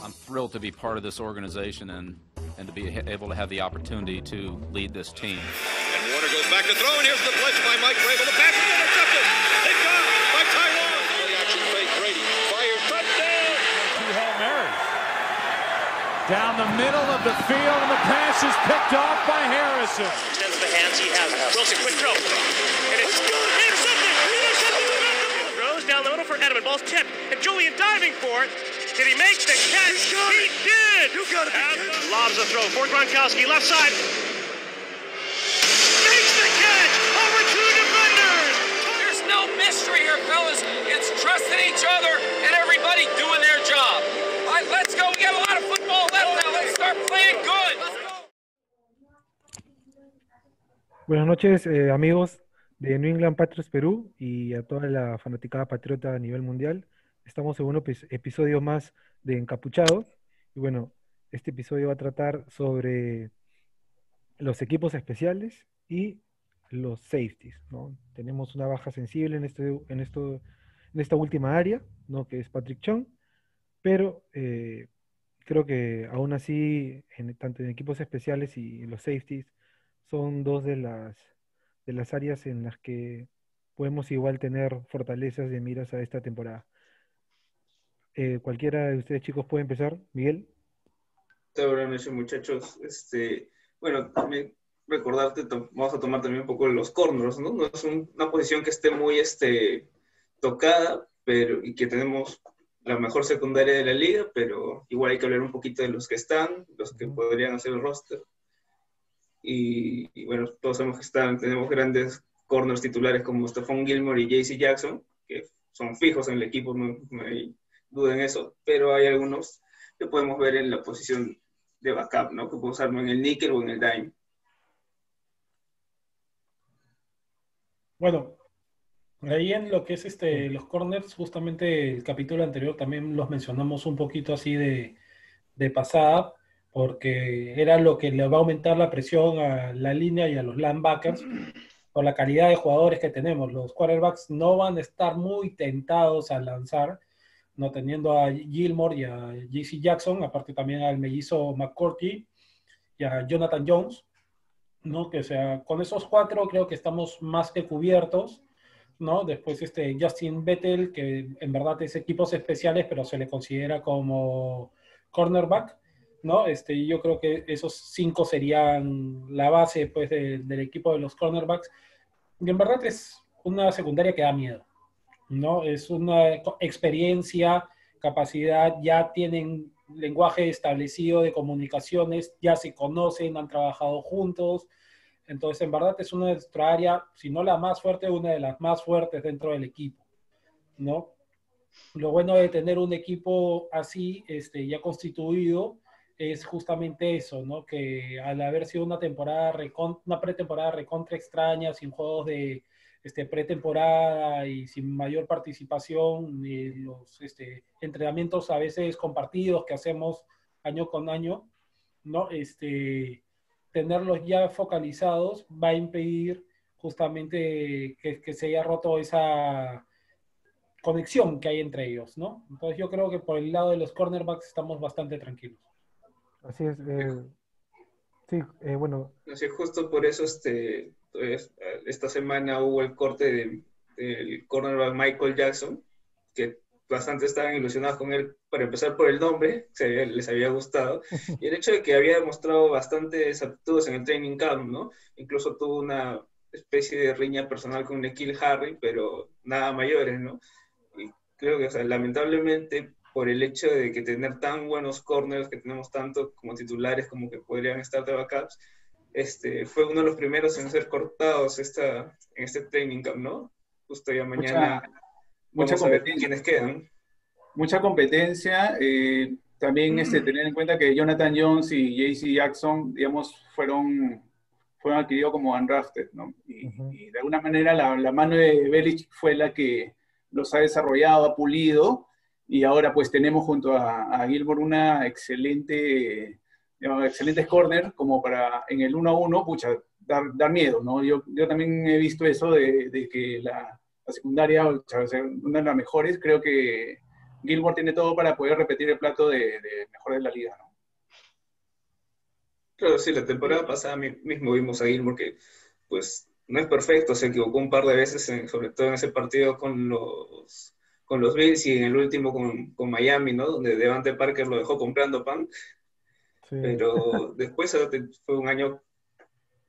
I'm thrilled to be part of this organization and, and to be able to have the opportunity to lead this team. And Warner goes back to throw, and here's the blitz by Mike Vrabel. The pass is intercepted. It's gone by Tyrone. Play action fake. Brady fires touchdown. Two Hail Marys. Down the middle of the field, and the pass is picked off by Harrison. Extends the hands he has. Wilson, quick throw. And it's good. Intercepted. Intercepted. Throws down the middle for Edelman. Ball's tipped. And Julian diving for it. Did he make the catch? He did. You got it. Lobs the throw for Gronkowski. Left side. Makes the catch. Over two defenders. There's no mystery here, fellas. It's trusting each other and everybody doing their job. All right, let's go. We got a lot of football left now. Let's start playing good. Let's go. Buenas noches, eh, amigos de New England Patriots Perú y a toda la fanaticada patriota a nivel mundial. Estamos en un epi- episodio más de Encapuchados. Y bueno, este episodio va a tratar sobre los equipos especiales y los safeties, ¿no? Tenemos una baja sensible en, este, en, esto, en esta última área, ¿no? Que es Patrick Chung, pero eh, creo que aún así, en- tanto en equipos especiales y los safeties, son dos de las, de las áreas en las que podemos igual tener fortalezas de miras a esta temporada. Eh, cualquiera de ustedes chicos puede empezar. Miguel. Buenas noches, muchachos. Este, bueno, también recordarte, vamos a tomar también un poco los corners, ¿no? No es un- una posición que esté muy este, tocada, pero y que tenemos la mejor secundaria de la liga, pero igual hay que hablar un poquito de los que están, los que podrían hacer el roster. Y, y bueno, todos sabemos que están, tenemos grandes corners titulares como Stephon Gilmore y JC Jackson, que son fijos en el equipo, no, no hay duda en eso, pero hay algunos que podemos ver en la posición de backup, ¿no? Que puedo usarlo en el níquel o en el dime. Bueno, ahí en lo que es este, los corners, justamente el capítulo anterior también los mencionamos un poquito así de, de pasada, porque era lo que le va a aumentar la presión a la línea y a los linebackers por la calidad de jugadores que tenemos. Los quarterbacks no van a estar muy tentados a lanzar, no teniendo a Gilmore y a JC Jackson, aparte también al mellizo McCourty y a Jonathan Jones. ¿no? Que sea, con esos cuatro creo que estamos más que cubiertos, ¿no? Después este Justin Vettel, que en verdad es equipos especiales, pero se le considera como cornerback, ¿no? Este, yo creo que esos cinco serían la base, pues, de- del equipo de los cornerbacks. Y en verdad es una secundaria que da miedo, ¿no? Es una experiencia, capacidad, ya tienen lenguaje establecido de comunicaciones, ya se conocen, han trabajado juntos. Entonces, en verdad es una de nuestra área, si no la más fuerte, una de las más fuertes dentro del equipo, ¿no? Lo bueno de tener un equipo así, este, ya constituido, es justamente eso, ¿no? Que al haber sido una temporada, recon- una pretemporada recontra extraña, sin juegos de este, pretemporada y sin mayor participación, y los este, entrenamientos a veces compartidos que hacemos año con año, ¿no? Este, tenerlos ya focalizados va a impedir justamente que, que se haya roto esa conexión que hay entre ellos, ¿no? Entonces yo creo que por el lado de los cornerbacks estamos bastante tranquilos. Así es. eh, sí, eh, bueno, Así justo por eso este, pues, esta semana hubo el corte de- del cornerback Michael Jackson, que bastante estaban ilusionados con él, para empezar por el nombre, se había- les había gustado, y el hecho de que había demostrado bastantes aptitudes en el training camp, ¿no? Incluso tuvo una especie de riña personal con Nikhil Harry, pero nada mayores, ¿no? Y creo que, o sea, lamentablemente, por el hecho de que tener tan buenos corners, que tenemos tanto como titulares como que podrían estar de backups, este, fue uno de los primeros en ser cortados esta, en este training camp, ¿no? Justo ya mañana mucha vamos a ver competencia. quiénes quedan. mucha competencia. eh, también este, tener en cuenta que Jonathan Jones y JC Jackson, digamos, fueron, fueron adquiridos como undrafted, ¿no? Y, de alguna manera la, la mano de Belichick fue la que los ha desarrollado, ha pulido, y ahora pues tenemos junto a, a Gilmore una excelente, excelentes corner como para en el 1 a 1, pucha, dar, dar miedo, ¿no? Yo, yo también he visto eso de, de que la, secundaria, o sea, una de las mejores, creo que Gilmore tiene todo para poder repetir el plato de, de mejor de la liga, ¿no? Claro, sí, la temporada pasada mismo vimos a Gilmore que, pues, no es perfecto, se equivocó un par de veces, sobre todo en ese partido con los, con los Bills y en el último con, con Miami, ¿no? Donde Devante Parker lo dejó comprando pan. Pero después fue un año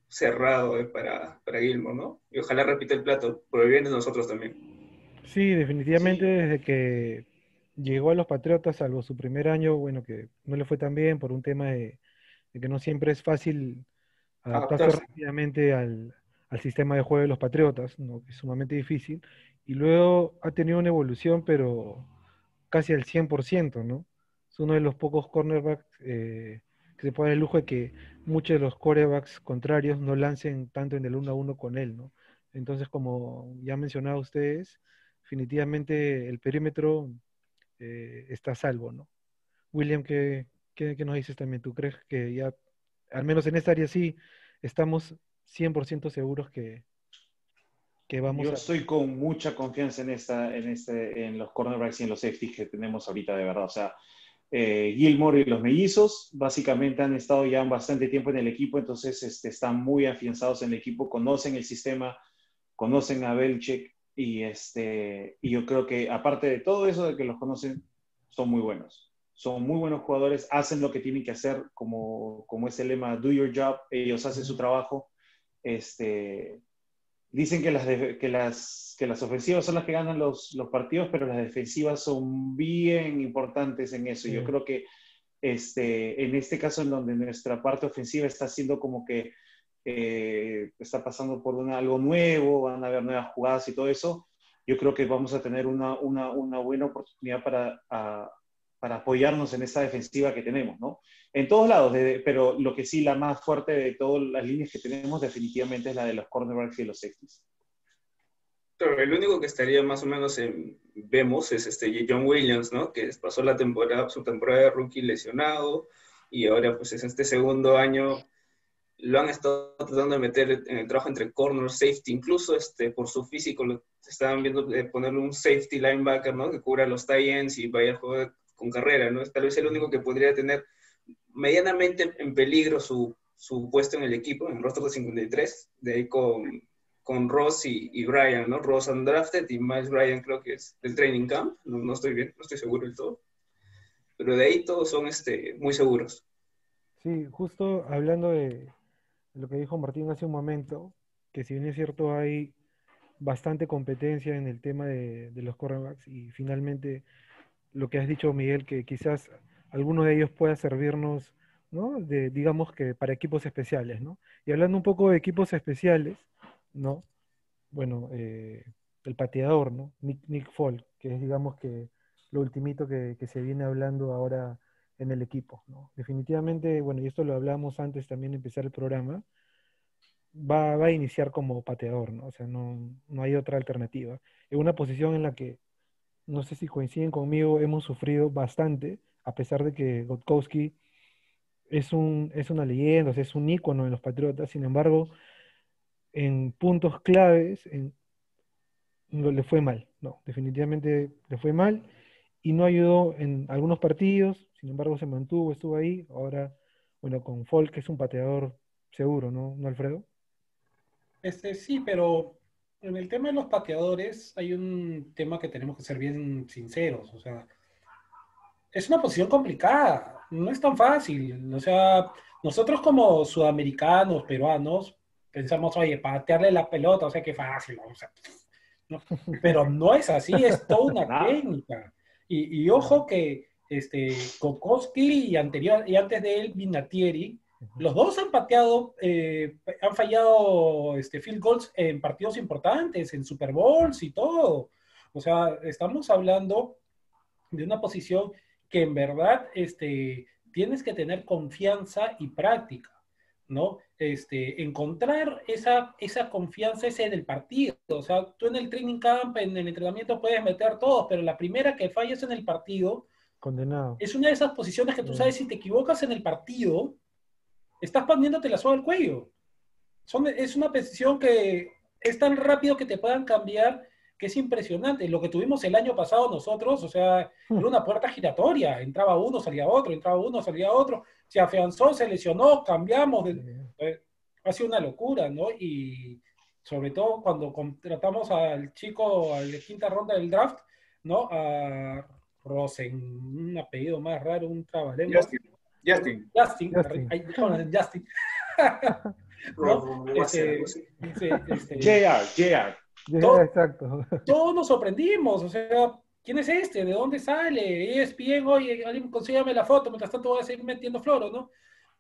cerrado eh, para, para Gilmore, ¿no? Y ojalá repita el plato, por el bien de nosotros también. Sí, definitivamente desde que llegó a los Patriotas, salvo su primer año, bueno, que no le fue tan bien por un tema de, que no siempre es fácil adaptarse rápidamente al, sistema de juego de los Patriotas, ¿no? es sumamente difícil, y luego ha tenido una evolución, pero casi al 100%, ¿no? Es uno de los pocos cornerbacks eh, que se puede dar el lujo de que muchos de los quarterbacks contrarios no lancen tanto en el 1 a 1 con él, ¿no? Entonces, como ya han mencionado ustedes, definitivamente el perímetro eh, está a salvo, ¿no? William, ¿qué, ¿qué, nos dices también? ¿Tú crees que ya, al menos en esta área sí, estamos 100% seguros que, que vamos Yo estoy con mucha confianza en, esta, en, este, en los cornerbacks y en los safeties que tenemos ahorita, de verdad. O sea, eh, Gilmore y los mellizos básicamente han estado ya bastante tiempo en el equipo, entonces este, están muy afianzados en el equipo, conocen el sistema, conocen a Belichick y, este, y yo creo que aparte de todo eso de que los conocen, son muy buenos. Son muy buenos jugadores, hacen lo que tienen que hacer, como, como es el lema, do your job, ellos hacen su trabajo. Este, dicen que las, que, las, que las ofensivas son las que ganan los, los, partidos, pero las defensivas son bien importantes en eso. Yo creo que este, en este caso, en donde nuestra parte ofensiva está siendo como que eh, está pasando por una, algo nuevo, van a haber nuevas jugadas y todo eso, yo creo que vamos a tener una, una, una buena oportunidad para, para apoyarnos en esta defensiva que tenemos, ¿no? En todos lados, pero lo que sí, la más fuerte de todas las líneas que tenemos definitivamente es la de los cornerbacks y los safeties. Pero el único que estaría más o menos en, vemos es este John Williams, ¿no? Que pasó la temporada, su temporada de rookie lesionado y ahora pues es este segundo año lo han estado tratando de meter en el trabajo entre corner, safety, incluso este, por su físico, lo, estaban viendo de ponerle un safety linebacker, ¿no? Que cubra los tie ends y vaya a jugar con carrera, ¿no? Tal vez el único que podría tener medianamente en peligro su, su puesto en el equipo, en el rostro de 53, de ahí con, con Ross y, y, Brian, ¿no? Ross undrafted y Miles Brian creo que es del training camp, no, no, estoy bien, no estoy seguro del todo, pero de ahí todos son este, muy seguros. Sí, justo hablando de lo que dijo Martín hace un momento, que si bien es cierto hay bastante competencia en el tema de, de los cornerbacks y finalmente lo que has dicho, Miguel, que quizás alguno de ellos pueda servirnos, ¿no? De, digamos que para equipos especiales, ¿no? Y hablando un poco de equipos especiales, ¿no? Bueno, eh, el pateador, ¿no? Nick, Nick Folk, que es, digamos que lo ultimito que, se viene hablando ahora en el equipo, ¿no? Definitivamente, bueno, y esto lo hablamos antes también de empezar el programa, va, va, a iniciar como pateador, ¿no? O sea, no, no hay otra alternativa. En una posición en la que no sé si coinciden conmigo, hemos sufrido bastante, a pesar de que Gotkowski es, un, es una leyenda, es un ícono en los Patriotas, sin embargo, en puntos claves en, le fue mal, no, definitivamente le fue mal y no ayudó en algunos partidos, sin embargo se mantuvo, estuvo ahí, ahora, bueno, con Folk que es un pateador seguro, ¿no, ¿No Alfredo? Este, sí, pero en el tema de los pateadores hay un tema que tenemos que ser bien sinceros. O sea, es una posición complicada, no es tan fácil. O sea, nosotros como sudamericanos, peruanos, pensamos, oye, patearle la pelota, o sea, qué fácil. O sea, pero no es así, es toda una técnica. Y, ojo que este, Kokoski y, anterior, y antes de él, Vinatieri, los dos han pateado, eh, han fallado este, field goals en partidos importantes, en Super Bowls y todo. O sea, estamos hablando de una posición que en verdad este, tienes que tener confianza y práctica, ¿no? Este, encontrar esa, esa confianza ese en el partido. O sea, tú en el training camp, en el entrenamiento puedes meter todos, pero la primera que fallas en el partido, Condenado. Es una de esas posiciones que tú sabes, si te equivocas en el partido, estás poniéndote la soga al cuello. Son, es una posición que es tan rápido que te puedan cambiar que es impresionante. Lo que tuvimos el año pasado nosotros, o sea, era una puerta giratoria. Entraba uno, salía otro, entraba uno, salía otro. Se afianzó, se lesionó, cambiamos. De, eh, ha sido una locura, ¿no? Y sobre todo cuando contratamos al chico, a la quinta ronda del draft, ¿no? A Rosen, un apellido más raro, un trabalengua. Justin. Justin. Justin. Justin. Ahí, Justin. Este, este, JR, JR. Todo- exacto. todos nos sorprendimos, o sea, ¿quién es este? ¿De dónde sale? ESPN, oye, alguien consígame la foto, mientras tanto voy a seguir metiendo floro, ¿no?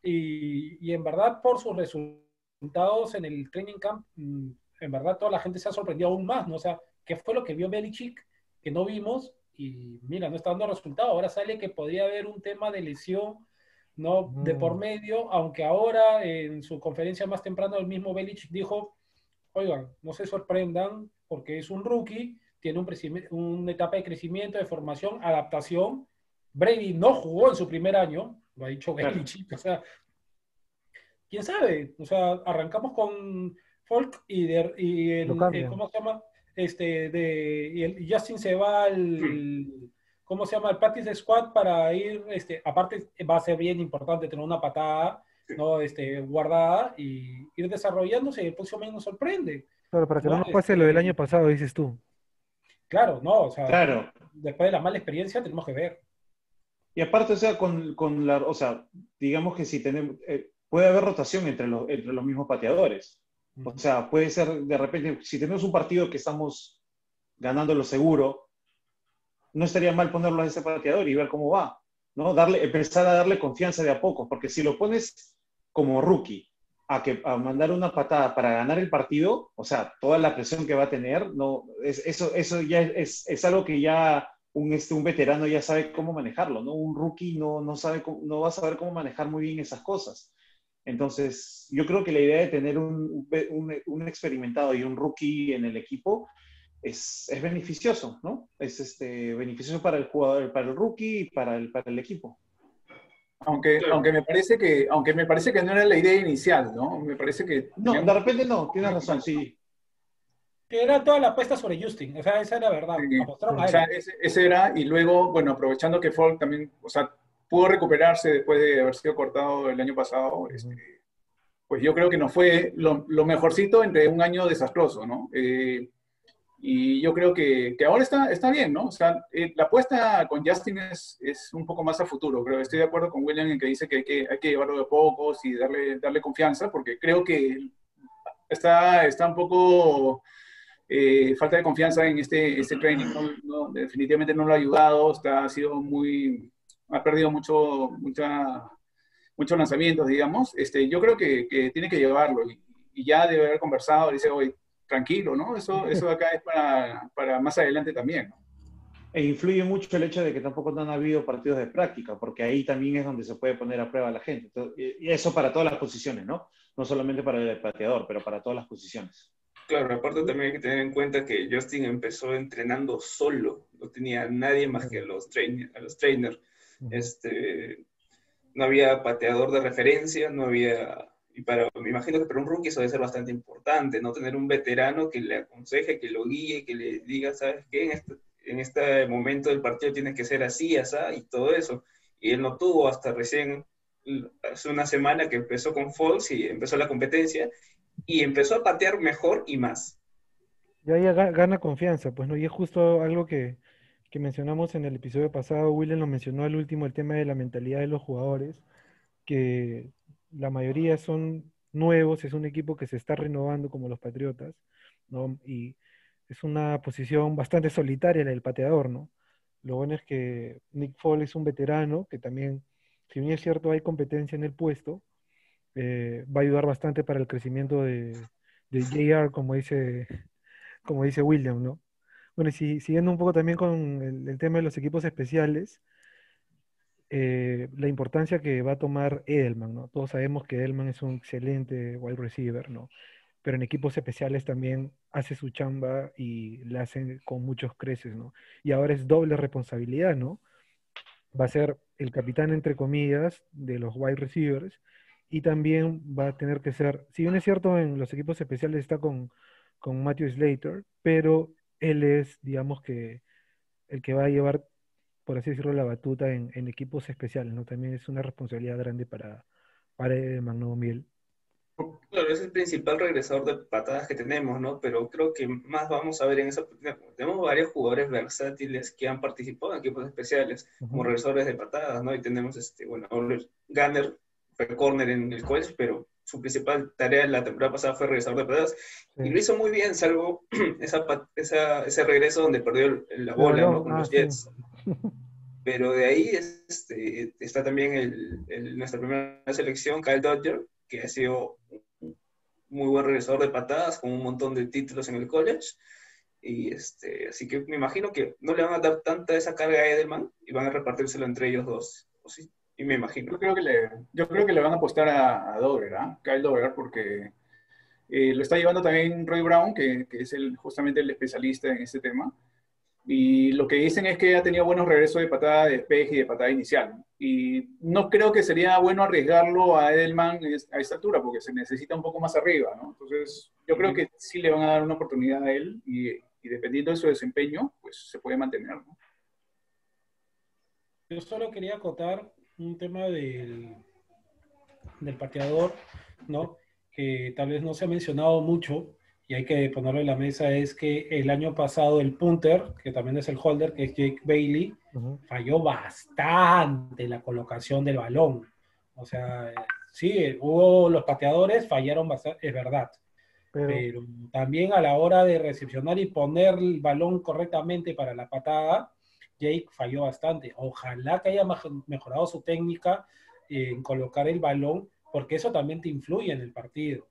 Y, y en verdad, por sus resultados en el training camp, mm, en verdad toda la gente se ha sorprendido aún más, ¿no? O sea, ¿qué fue lo que vio Belichick que no vimos? Y mira, no está dando resultado. Ahora sale que podría haber un tema de lesión, ¿no? De por Mm. medio, aunque ahora en su conferencia más temprano el mismo Belichick dijo, oigan, no se sorprendan porque es un rookie, tiene un una etapa de crecimiento, de formación, adaptación. Brady no jugó en su primer año, lo ha dicho Claro. Belichick, o sea, quién sabe, o sea, arrancamos con Folk y, de, y el- eh, ¿cómo se llama? Este, de, y el- y Justin se va al, ¿cómo se llama? El practice squad para ir, este, aparte va a ser bien importante tener una patada, ¿no? Este, guardada y ir desarrollándose y el próximo año nos sorprende. Claro, para que no No, nos pase lo del este- año pasado, dices tú. Claro, no, o sea, Claro. después de la mala experiencia tenemos que ver. Y aparte, o sea, con, con la, o sea, digamos que si tenemos, eh, puede haber rotación entre los, entre los mismos pateadores. O sea, puede ser de repente, si tenemos un partido que estamos ganando lo seguro, no estaría mal ponerlo a ese pateador y ver cómo va, ¿no? Darle, empezar a darle confianza de a poco, porque si lo pones como rookie a, que, a mandar una patada para ganar el partido, o sea, toda la presión que va a tener, no, es, eso, eso ya es, es algo que ya un, este, un veterano ya sabe cómo manejarlo, ¿no? Un rookie no, no, sabe no va a saber cómo manejar muy bien esas cosas. Entonces, yo creo que la idea de tener un, un experimentado y un rookie en el equipo es, es beneficioso, ¿no? Es este, beneficioso para el jugador, para el rookie y para el, para el equipo. Aunque, Claro. aunque, me parece que, aunque me parece que no era la idea inicial, ¿no? Me parece que... No, de repente no, tienes razón, sí. Que era toda la apuesta sobre Justin, o sea, esa era la verdad. Sí. O sea, ese, ese era, y luego, bueno, aprovechando que Folk también, o sea, pudo recuperarse después de haber sido cortado el año pasado, este, pues yo creo que no fue lo, lo mejorcito entre un año desastroso, ¿no? Eh, y yo creo que, que ahora está, está bien, ¿no? O sea, eh, la apuesta con Justin es, es un poco más a futuro, creo. Estoy de acuerdo con William en que dice que hay que, hay que llevarlo de pocos y darle, darle confianza, porque creo que está, está un poco eh, falta de confianza en este, este training. No, no, definitivamente no lo ha ayudado, está, ha sido muy, ha perdido mucho, mucha, muchos lanzamientos, digamos. Este, yo creo que, que tiene que llevarlo y, y ya debe haber conversado, dice, hoy tranquilo, ¿no? Eso, eso acá es para, para más adelante también, ¿no? E influye mucho el hecho de que tampoco no han habido partidos de práctica, porque ahí también es donde se puede poner a prueba a la gente. Entonces, y eso para todas las posiciones, ¿no? No solamente para el pateador, pero para todas las posiciones. Claro, aparte también hay que tener en cuenta que Justin empezó entrenando solo, no tenía nadie más que a los, train a los trainers. Este, no había pateador de referencia, no había... Y para, me imagino que para un rookie eso debe ser bastante importante, no tener un veterano que le aconseje, que lo guíe, que le diga, ¿sabes qué? En este, en este momento del partido tiene que ser así, así, y todo eso. Y él no tuvo hasta recién, hace una semana que empezó con Fox y empezó la competencia, y empezó a patear mejor y más. Ya ya ga- gana confianza, pues no, y es justo algo que, que mencionamos en el episodio pasado, William lo mencionó al último, el tema de la mentalidad de los jugadores, que la mayoría son nuevos, es un equipo que se está renovando como los Patriotas, ¿no? Y es una posición bastante solitaria la del pateador, ¿no? Lo bueno es que Nick Foles es un veterano que también, si bien es cierto hay competencia en el puesto, eh, va a ayudar bastante para el crecimiento de, de JR, como dice, como dice William, ¿no? Bueno, y si- siguiendo un poco también con el tema de los equipos especiales, eh, la importancia que va a tomar Edelman, ¿no? Todos sabemos que Edelman es un excelente wide receiver, ¿no? Pero en equipos especiales también hace su chamba y la hacen con muchos creces, ¿no? Y ahora es doble responsabilidad, ¿no? Va a ser el capitán, entre comillas, de los wide receivers y también va a tener que ser, si bien es cierto, en los equipos especiales está con, con Matthew Slater, pero él es, digamos que, el que va a llevar, por así decirlo, la batuta en, en equipos especiales, ¿no? También es una responsabilidad grande para, para Edelman, ¿no, Miel? Claro, es el principal regresador de patadas que tenemos, ¿no? Pero creo que más vamos a ver en esa. Tenemos varios jugadores versátiles que han participado en equipos especiales como regresadores de patadas, ¿no? Y tenemos, este, bueno, Gunner fue corner en el college, pero su principal tarea en la temporada pasada fue regresar de patadas. Y lo hizo muy bien, salvo esa, esa, ese regreso donde perdió la bola, ¿no? Con ah, los Jets. Pero de ahí este, está también el, el, nuestra primera selección, Kyle Dodger, que ha sido muy buen regresador de patadas, con un montón de títulos en el college. Y este, así que me imagino que no le van a dar tanta esa carga a Edelman y van a repartírselo entre ellos dos. ¿o sí? Y me imagino. Yo creo que le, yo creo que le van a apostar a, a Dover, ¿eh? Kyle Dover, porque eh, lo está llevando también Roy Brown, que, que es el, justamente el especialista en este tema. Y lo que dicen es que ha tenido buenos regresos de patada de despeje y de patada inicial. Y no creo que sería bueno arriesgarlo a Edelman a esta altura, porque se necesita un poco más arriba, ¿no? Entonces, yo creo que sí le van a dar una oportunidad a él y, y dependiendo de su desempeño, pues se puede mantener, ¿no? Yo solo quería acotar un tema del, del pateador, ¿no? Que tal vez no se ha mencionado mucho, y hay que ponerlo en la mesa es que el año pasado el punter, que también es el holder, que es Jake Bailey, uh -huh. falló bastante la colocación del balón. O sea, sí, hubo los pateadores, fallaron bastante, es verdad. Pero, pero, también a la hora de recepcionar y poner el balón correctamente para la patada, Jake falló bastante. Ojalá que haya mejorado su técnica en colocar el balón, porque eso también te influye en el partido.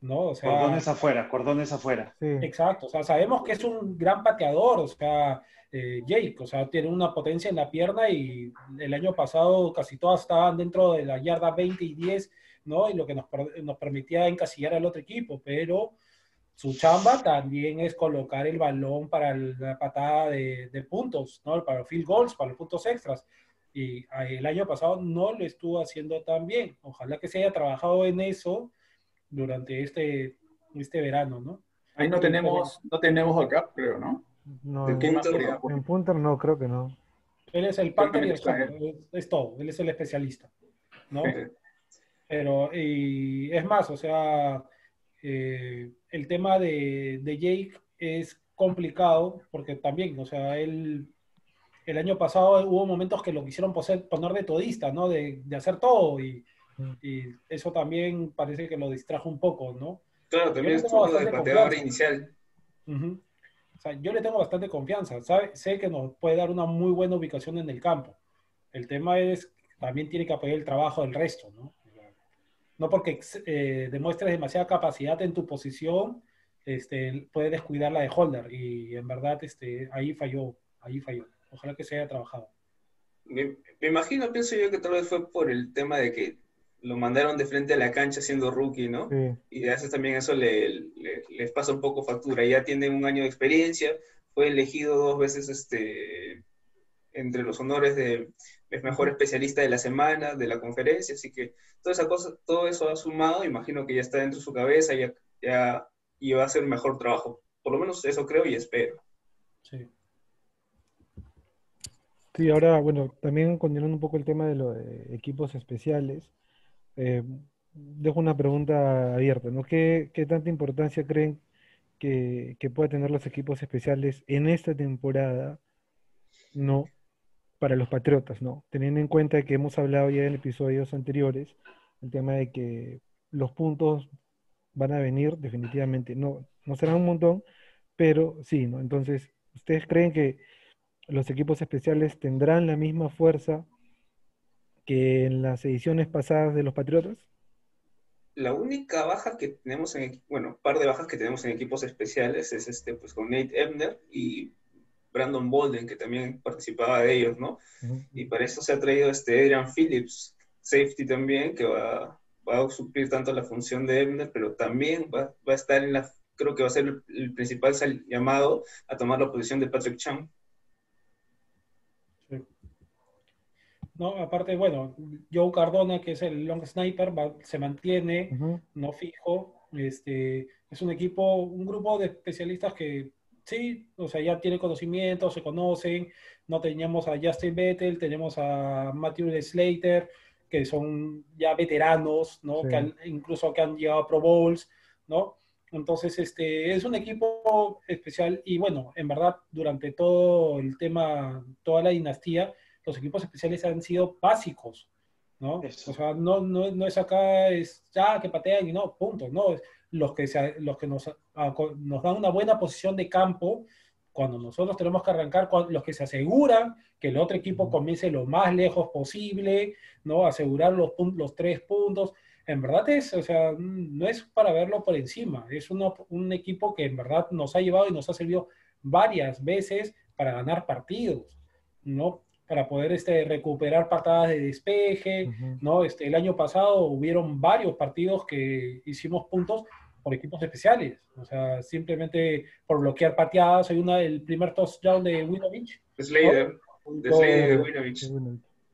¿No? O sea, cordones afuera, cordones afuera. Sí. Exacto, o sea, sabemos que es un gran pateador, o sea, eh, Jake, o sea, tiene una potencia en la pierna y el año pasado casi todas estaban dentro de la yarda 20 y 10, ¿no? Y lo que nos, nos permitía encasillar al otro equipo, pero su chamba también es colocar el balón para la patada de, de puntos, ¿no? Para los field goals, para los puntos extras. Y el año pasado no lo estuvo haciendo tan bien. Ojalá que se haya trabajado en eso durante este, este verano, ¿no? Ahí no tenemos, no tenemos backup, creo, ¿no? No, en, punter, en punter no, creo que no. Él es el punter y el es, es, todo, él es el especialista, ¿no? Sí. Pero, y es más, o sea, eh, el tema de, de, Jake es complicado porque también, o sea, él, el año pasado hubo momentos que lo quisieron poner de todista, ¿no? De, de hacer todo y y eso también parece que lo distrajo un poco, ¿no? Claro, también es turno de pateador inicial. Uh -huh. O sea, yo le tengo bastante confianza, ¿sabe? sé que nos puede dar una muy buena ubicación en el campo. El tema es, también tiene que apoyar el trabajo del resto, ¿no? No porque eh, demuestres demasiada capacidad en tu posición, este, puede descuidar la de Holder y en verdad este, ahí falló, ahí falló. Ojalá que se haya trabajado. Me, me imagino, pienso yo que tal vez fue por el tema de que lo mandaron de frente a la cancha siendo rookie, ¿no? Sí. Y a veces también eso le, le, les pasa un poco factura. Ya tiene un año de experiencia, fue elegido dos veces este, entre los honores de el mejor especialista de la semana, de la conferencia, así que toda esa cosa, todo eso ha sumado, imagino que ya está dentro de su cabeza, ya, ya y va a hacer un mejor trabajo. Por lo menos eso creo y espero. Sí. Sí, ahora, bueno, también continuando un poco el tema de los equipos especiales, eh, dejo una pregunta abierta, ¿no? ¿Qué, qué tanta importancia creen que, que pueda tener los equipos especiales en esta temporada, no para los Patriotas, ¿no? Teniendo en cuenta que hemos hablado ya en episodios anteriores, el tema de que los puntos van a venir definitivamente, no, no serán un montón, pero sí, ¿no? Entonces, ¿ustedes creen que los equipos especiales tendrán la misma fuerza que en las ediciones pasadas de los Patriotas? La única baja que tenemos en, bueno, par de bajas que tenemos en equipos especiales es este, pues con Nate Ebner y Brandon Bolden, que también participaba de ellos, ¿no? Uh -huh. Y para eso se ha traído este Adrian Phillips, safety también, que va, va a suplir tanto la función de Ebner, pero también va, va, a estar en la, creo que va a ser el, el principal llamado a tomar la posición de Patrick Chung. ¿No? Aparte, bueno, Joe Cardona, que es el long sniper, va, se mantiene, uh -huh. no fijo. Este, es un equipo, un grupo de especialistas que sí, o sea, ya tiene conocimiento, se conocen, no teníamos a Justin Vettel, tenemos a Matthew Slater, que son ya veteranos, ¿no? Sí. Que han- incluso que han llegado a Pro Bowls, ¿no? Entonces, este, es un equipo especial y bueno, en verdad, durante todo el tema, toda la dinastía, los equipos especiales han sido básicos, ¿no? Eso. O sea, no, no, no es acá, es ya que patean y no, punto, no. Es los que, se- los que nos, a- nos dan una buena posición de campo cuando nosotros tenemos que arrancar, los que se aseguran que el otro equipo comience lo más lejos posible, ¿no? Asegurar los, los tres puntos. En verdad es, o sea, no es para verlo por encima, es uno- un equipo que en verdad nos ha llevado y nos ha servido varias veces para ganar partidos, ¿no? Para poder este, recuperar patadas de despeje, Ujú. ¿no? Este, el año pasado hubieron varios partidos que hicimos puntos por equipos especiales, o sea, simplemente por bloquear pateadas. Hay una, el primer touchdown de Winovich, Slater, de Slater de Winovich.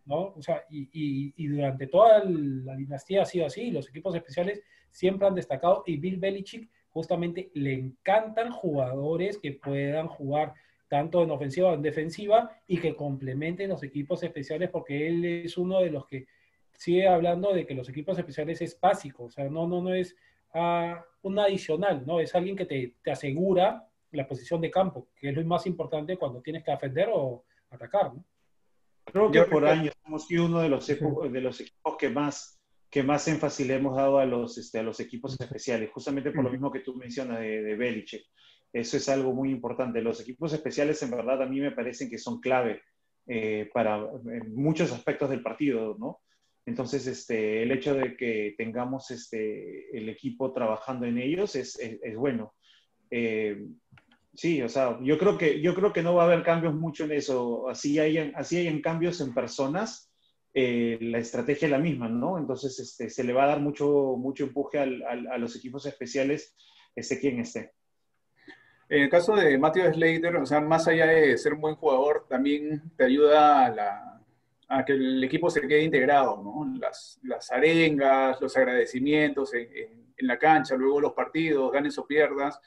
¿no? O sea, y, y- y durante toda la dinastía ha sido así, los equipos especiales siempre han destacado y Bill Belichick justamente le encantan jugadores que puedan jugar tanto en ofensiva como en defensiva y que complementen los equipos especiales porque él es uno de los que sigue hablando de que los equipos especiales es básico, o sea, no, no, no es ah, un adicional, ¿no? Es alguien que te, te asegura la posición de campo, que es lo más importante cuando tienes que defender o atacar, ¿no? Creo que por años hemos sido uno de los, de los equipos que más, que más énfasis le hemos dado a los, este, a los equipos especiales, justamente por lo mismo que tú mencionas de, de Belichick. Eso es algo muy importante. Los equipos especiales, en verdad, a mí me parecen que son clave eh, para muchos aspectos del partido, ¿no? Entonces, este, el hecho de que tengamos este, el equipo trabajando en ellos es, es- bueno. Eh, Sí, o sea, yo creo que yo creo que no va a haber cambios mucho en eso. Así hayan, así cambios en personas, eh, la estrategia es la misma, ¿no? Entonces, este, se le va a dar mucho, mucho empuje al- a los equipos especiales, esté quien esté. En el caso de Matthew Slater, o sea, más allá de ser un buen jugador, también te ayuda a, la- a que el equipo se quede integrado, ¿no? Las, las arengas, los agradecimientos en, en- en la cancha, luego los partidos, ganes o pierdas.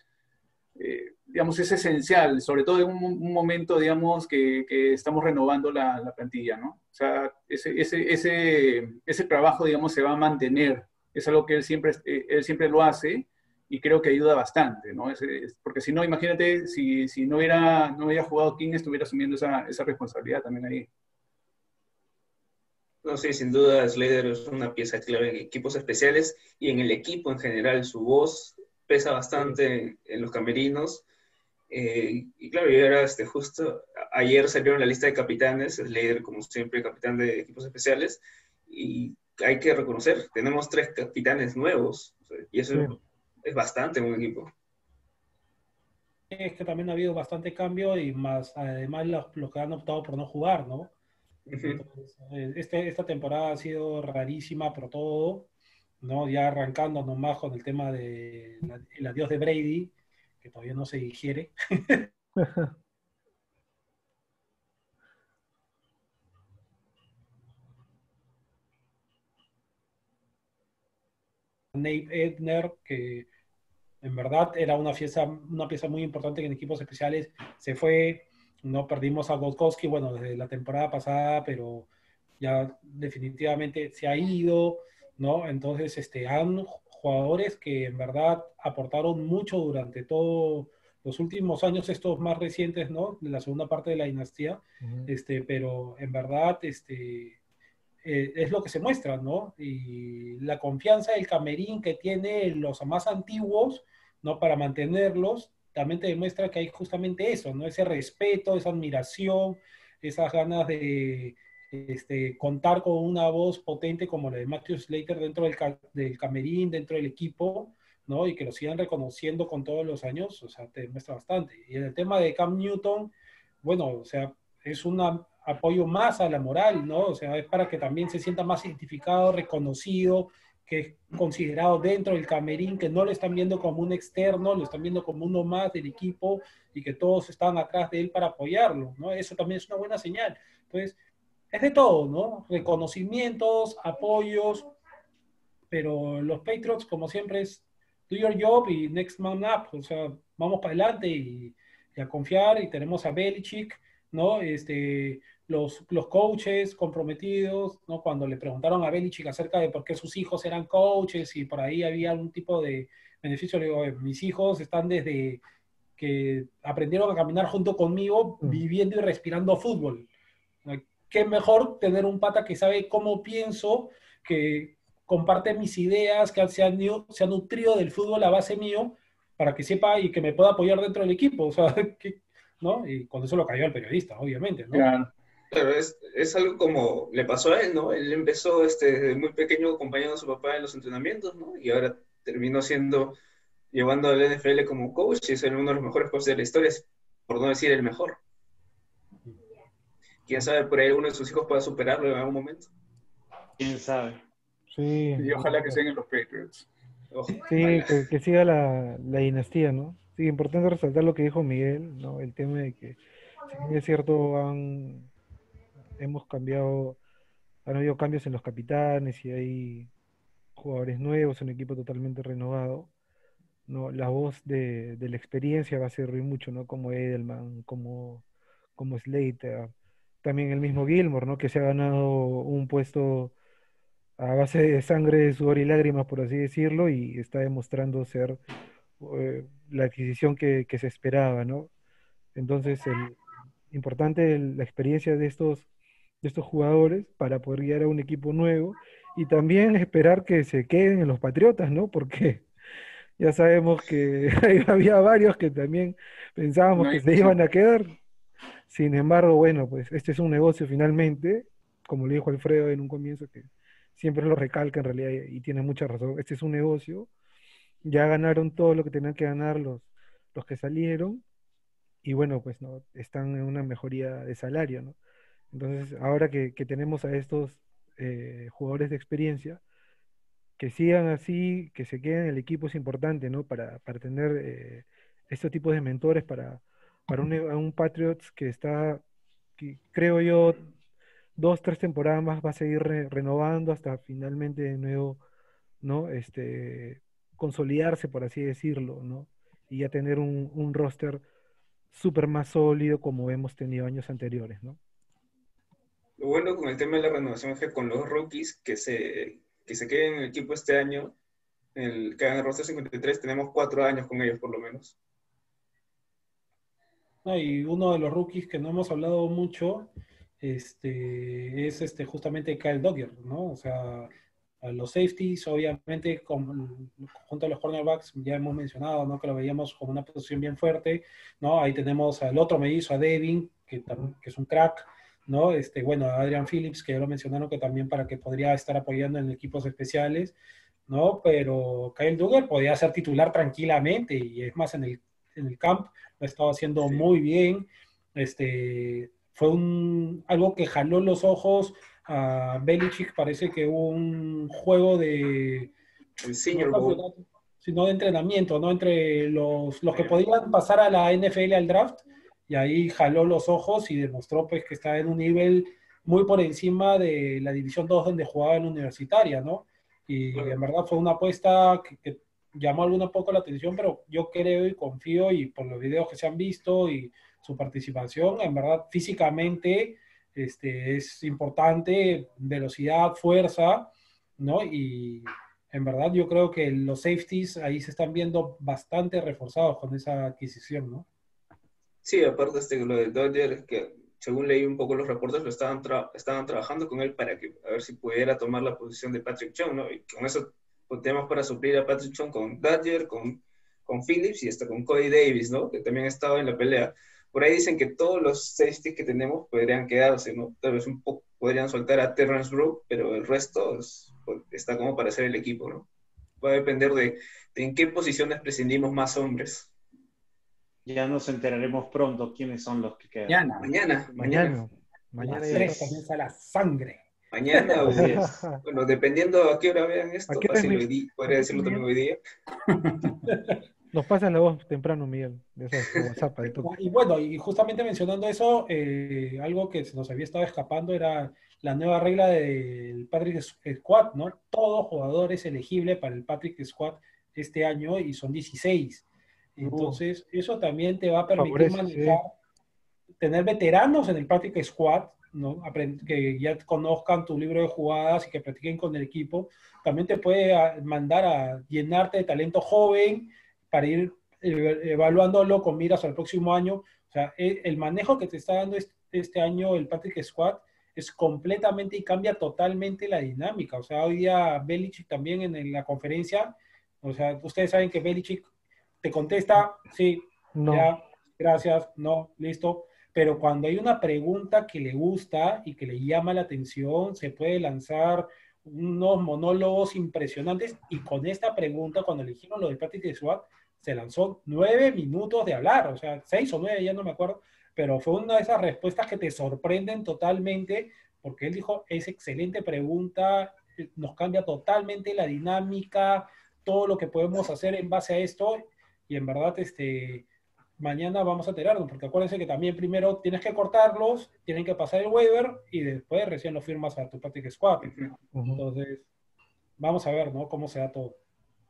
eh, digamos, es esencial, sobre todo en un, un momento, digamos, que, que estamos renovando la, la plantilla, ¿no? O sea, ese, ese, ese, ese trabajo, digamos, se va a mantener. Es algo que él siempre, eh, él siempre lo hace y creo que ayuda bastante, ¿no? Es- es- porque si no, imagínate, si, si no, hubiera, no hubiera jugado King, estuviera asumiendo esa, esa responsabilidad también ahí. No, sí, sin duda Slater es una pieza clave en equipos especiales y en el equipo en general. Su voz pesa bastante en los camerinos. Eh, y claro, yo era este, justo, ayer salieron la lista de capitanes, Slater como siempre capitán de equipos especiales, y hay que reconocer, tenemos tres capitanes nuevos, y eso Sí. Es bastante un equipo. Es que también ha habido bastante cambio y más, además, los, los que han optado por no jugar, ¿no? Entonces, eh, este, esta temporada ha sido rarísima por todo, ¿no? Ya arrancando nomás con el tema de la- el adiós de Brady, que todavía no se digiere. Nate Edner, que en verdad era una pieza, una pieza muy importante en equipos especiales, se fue, no perdimos a Gotkowski, bueno, desde la temporada pasada, pero ya definitivamente se ha ido, ¿no? Entonces, este, han jugadores que en verdad aportaron mucho durante todos los últimos años, estos más recientes, ¿no? De la segunda parte de la dinastía, Ujú. este, pero en verdad, este, eh, es lo que se muestra, ¿no? Y la confianza del camerín que tienen los más antiguos, ¿no? Para mantenerlos, también te demuestra que hay justamente eso, ¿no? Ese respeto, esa admiración, esas ganas de este, contar con una voz potente como la de Matthew Slater dentro del, del camerín, dentro del equipo, ¿no? Y que lo sigan reconociendo con todos los años, o sea, te demuestra bastante. Y en el tema de Cam Newton, bueno, o sea, es un apoyo más a la moral, ¿no? O sea, es para que también se sienta más identificado, reconocido, que es considerado dentro del camerín, que no lo están viendo como un externo, lo están viendo como uno más del equipo y que todos están atrás de él para apoyarlo, ¿no? Eso también es una buena señal. Entonces, es de todo, ¿no? Reconocimientos, apoyos, pero los Patriots, como siempre, es do your job y next man up, o sea, vamos para adelante y y a confiar, y tenemos a Belichick, ¿no? Este, los, los coaches comprometidos, ¿no? Cuando le preguntaron a Belichick acerca de por qué sus hijos eran coaches y por ahí había algún tipo de beneficio, le digo, "Oye, mis hijos están desde que aprendieron a caminar junto conmigo, viviendo y respirando fútbol. Qué mejor tener un pata que sabe cómo pienso, que comparte mis ideas, que se ha, nu- se ha nutrido del fútbol a base mío, para que sepa y que me pueda apoyar dentro del equipo. O sea, que- ¿no? Y con eso lo cayó al periodista, obviamente, ¿no? Claro. Claro, es, es algo como le pasó a él, ¿no? Él empezó este, desde muy pequeño acompañando a su papá en los entrenamientos, ¿no? Y ahora terminó siendo, llevando al NFL como coach y es uno de los mejores coaches de la historia, por no decir el mejor. Quién sabe, por ahí uno de sus hijos pueda superarlo en algún momento. ¿Quién sabe? Sí. Y ojalá que sean en los Patriots. Ojalá. Sí, que, que siga la, la dinastía, ¿no? Sí, importante resaltar lo que dijo Miguel, ¿no? El tema de que, si es cierto, han, hemos cambiado, han habido cambios en los capitanes y hay jugadores nuevos, un equipo totalmente renovado, ¿no? La voz de, de la experiencia va a servir mucho, ¿no? Como Edelman, como, como Slater, también el mismo Gilmore, ¿no? Que se ha ganado un puesto a base de sangre, sudor y lágrimas, por así decirlo, y está demostrando ser eh, la adquisición que, que se esperaba, ¿no? Entonces, el, importante el- la experiencia de estos, de estos jugadores para poder guiar a un equipo nuevo y también esperar que se queden en los Patriotas, ¿no? Porque ya sabemos que había varios que también pensábamos No que se iban a quedar. Sin embargo, bueno, pues este es un negocio finalmente, como le dijo Alfredo en un comienzo, que siempre lo recalca en realidad y, y tiene mucha razón. Este es un negocio, ya ganaron todo lo que tenían que ganar los, los que salieron y bueno, pues no, están en una mejoría de salario, ¿no? Entonces, ahora que, tenemos a estos eh, jugadores de experiencia, que sigan así, que se queden en el equipo es importante, ¿no? Para, para tener eh, estos tipos de mentores para, para un, un Patriots que está, que creo yo, dos, tres temporadas más va a seguir re- renovando hasta finalmente de nuevo, ¿no? Este, consolidarse, por así decirlo, ¿no? Y ya tener un, un roster súper más sólido como hemos tenido años anteriores, ¿no? Lo bueno con el tema de la renovación es que con los rookies que se, que se queden en el equipo este año, el, que hagan el roster 53, tenemos cuatro años con ellos por lo menos. ¿no? Y uno de los rookies que no hemos hablado mucho este, es este, justamente Kyle Dogger, ¿no? O sea, a los safeties, obviamente, con, junto a los cornerbacks, ya hemos mencionado, ¿no? Que lo veíamos como una posición bien fuerte, ¿no? Ahí tenemos al otro mellizo, a Devin, que, que es un crack, ¿no? Este, bueno, Adrian Phillips, que ya lo mencionaron, que también para que podría estar apoyando en equipos especiales, ¿no? Pero Kyle Duggar podía ser titular tranquilamente, y es más, en el, en el camp lo ha estado haciendo Sí. muy bien, este, fue un, algo que jaló los ojos a Belichick, parece que hubo un juego de El Senior no sino de entrenamiento, ¿no? Entre los, los que podían pasar a la NFL al draft, y ahí jaló los ojos y demostró pues que está en un nivel muy por encima de la División 2 donde jugaba en universitaria, ¿no? Y Claro. en verdad fue una apuesta que, que llamó alguna poco la atención, pero yo creo y confío y por los videos que se han visto y su participación, en verdad físicamente este, es importante, velocidad, fuerza, ¿no? Y en verdad yo creo que los safeties ahí se están viendo bastante reforzados con esa adquisición, ¿no? Sí, aparte este, lo de Dodger, que según leí un poco los reportes, lo estaban, tra- estaban trabajando con él para que, a ver si pudiera tomar la posición de Patrick Chung, ¿no? Y con eso pues, tenemos para suplir a Patrick Chung con Dodger, con, con Phillips y hasta con Cody Davis, ¿no? Que también estaba en la pelea. Por ahí dicen que todos los safeties que tenemos podrían quedarse, ¿no? Tal vez un poco podrían soltar a Terrence Brook, pero el resto es- pues, está como para hacer el equipo, ¿no? Va a depender de, de en qué posiciones prescindimos más hombres. Ya nos enteraremos pronto quiénes son los que quedan. Mañana. Mañana, mañana. Mañana. Mañana Las comienza la sangre. Mañana o Así es. bueno, dependiendo a qué hora vean esto, ¿A qué hora fácil es? hoy día, podría decirlo también hoy día. Nos pasan la voz temprano, Miguel, de WhatsApp. de. Y bueno, y justamente mencionando eso, eh, algo que se nos había estado escapando era la nueva regla del Patrick Squad, ¿no? Todo jugador es elegible para el Patrick Squad este año y son 16. Entonces, eso también te va a permitir Favorece, manejar, tener veteranos en el Practice Squad, ¿no? Aprend- que ya conozcan tu libro de jugadas y que practiquen con el equipo. También te puede ah, mandar a llenarte de talento joven para ir evaluándolo con miras al próximo año. O sea, e- el manejo que te está dando este, año el Practice Squad es completamente y cambia totalmente la dinámica. O sea, hoy día Belichick también en la conferencia, o sea, ustedes saben que Belichick te contesta, sí, No. ya, gracias, no, listo. Pero cuando hay una pregunta que le gusta y que le llama la atención, se puede lanzar unos monólogos impresionantes. Y con esta pregunta, cuando eligieron lo del Practice Squad, se lanzó nueve minutos de hablar, o sea, seis o nueve, ya no me acuerdo, pero fue una de esas respuestas que te sorprenden totalmente, porque él dijo, es excelente pregunta, nos cambia totalmente la dinámica, todo lo que podemos hacer en base a esto, y en verdad, este, mañana vamos a enterarnos, porque acuérdense que también primero tienes que cortarlos, tienen que pasar el waiver, y después recién lo firmas a tu Practice Squad. Entonces, vamos a ver, ¿no? Cómo se da todo.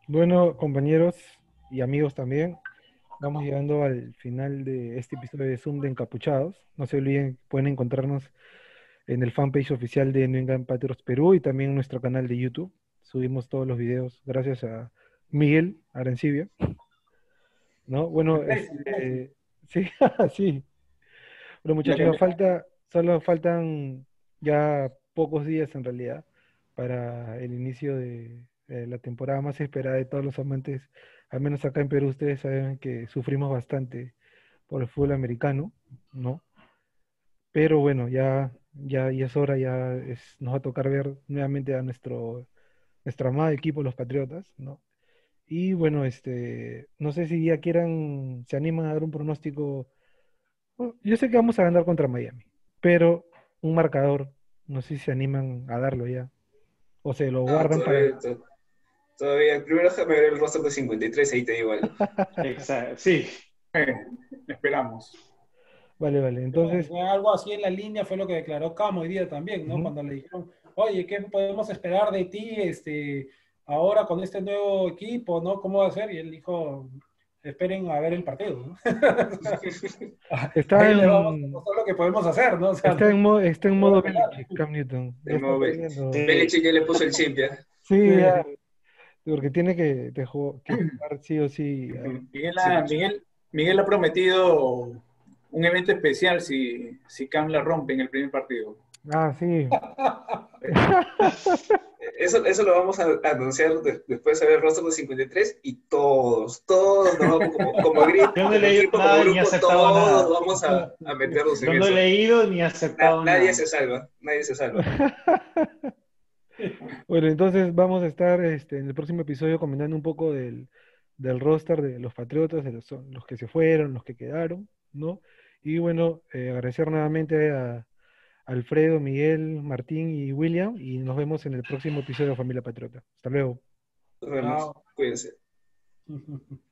Bueno, compañeros y amigos también, vamos llegando al final de este episodio de Zoom de Encapuchados. No se olviden, pueden encontrarnos en el fanpage oficial de New England Patriots Perú y también en nuestro canal de YouTube. Subimos todos los videos gracias a Miguel Arancibia. ¿No? Bueno, este, sí, sí. Bueno, muchachos, Dale. falta, solo faltan ya pocos días en realidad para el inicio de, de la temporada más esperada de todos los amantes, al menos acá en Perú, ustedes saben que sufrimos bastante por el fútbol americano, ¿no? Pero bueno, ya, ya, ya es hora, ya es, nos va a tocar ver nuevamente a nuestro, nuestro amado equipo, los Patriotas, ¿no? Y bueno, este, no sé si ya quieran, se animan a dar un pronóstico. Bueno, yo sé que vamos a ganar contra Miami, pero un marcador, no sé si se animan a darlo ya. O se lo Ah, guardan todavía, para. to- todavía. Primero déjame ver el roster de 53, ahí te digo algo. Exacto, sí. Eh, esperamos. Vale, vale. Entonces, Fue algo así en la línea fue lo que declaró Camo hoy día también, ¿no? Cuando le dijeron, oye, ¿qué podemos esperar de ti este, ahora con este nuevo equipo, ¿no? ¿Cómo va a ser? Y él dijo, esperen a ver el partido, ¿no? está Ahí le vamos a en, mostrar lo que podemos hacer, ¿no? O sea, está en, mo- está en modo. Belichick, Cam Newton. En modo. Belichick ya le puso el chip ya. Sí, ya. Porque tiene que, te jugar sí o sí. Miguel ha, Miguel, Miguel ha prometido un evento especial si, si Cam la rompe en el primer partido. Ah, sí. Eso, eso lo vamos a anunciar de- después de ver el roster de 53 y todos, todos nos vamos como, como grito, Yo no he leído equipo, nada como ni aceptado todos nada. vamos a, a meternos en Yo no he eso. leído ni aceptado Na- nadie nada. se salva, nadie se salva. Bueno, entonces vamos a estar este, en el próximo episodio comentando un poco del, del roster de los Patriotas, de los, los que se fueron, los que quedaron, ¿no? Y bueno, eh, agradecer nuevamente a Alfredo, Miguel, Martín y William, y nos vemos en el próximo episodio de Familia Patriota. Hasta luego. Nos vemos. Cuídense.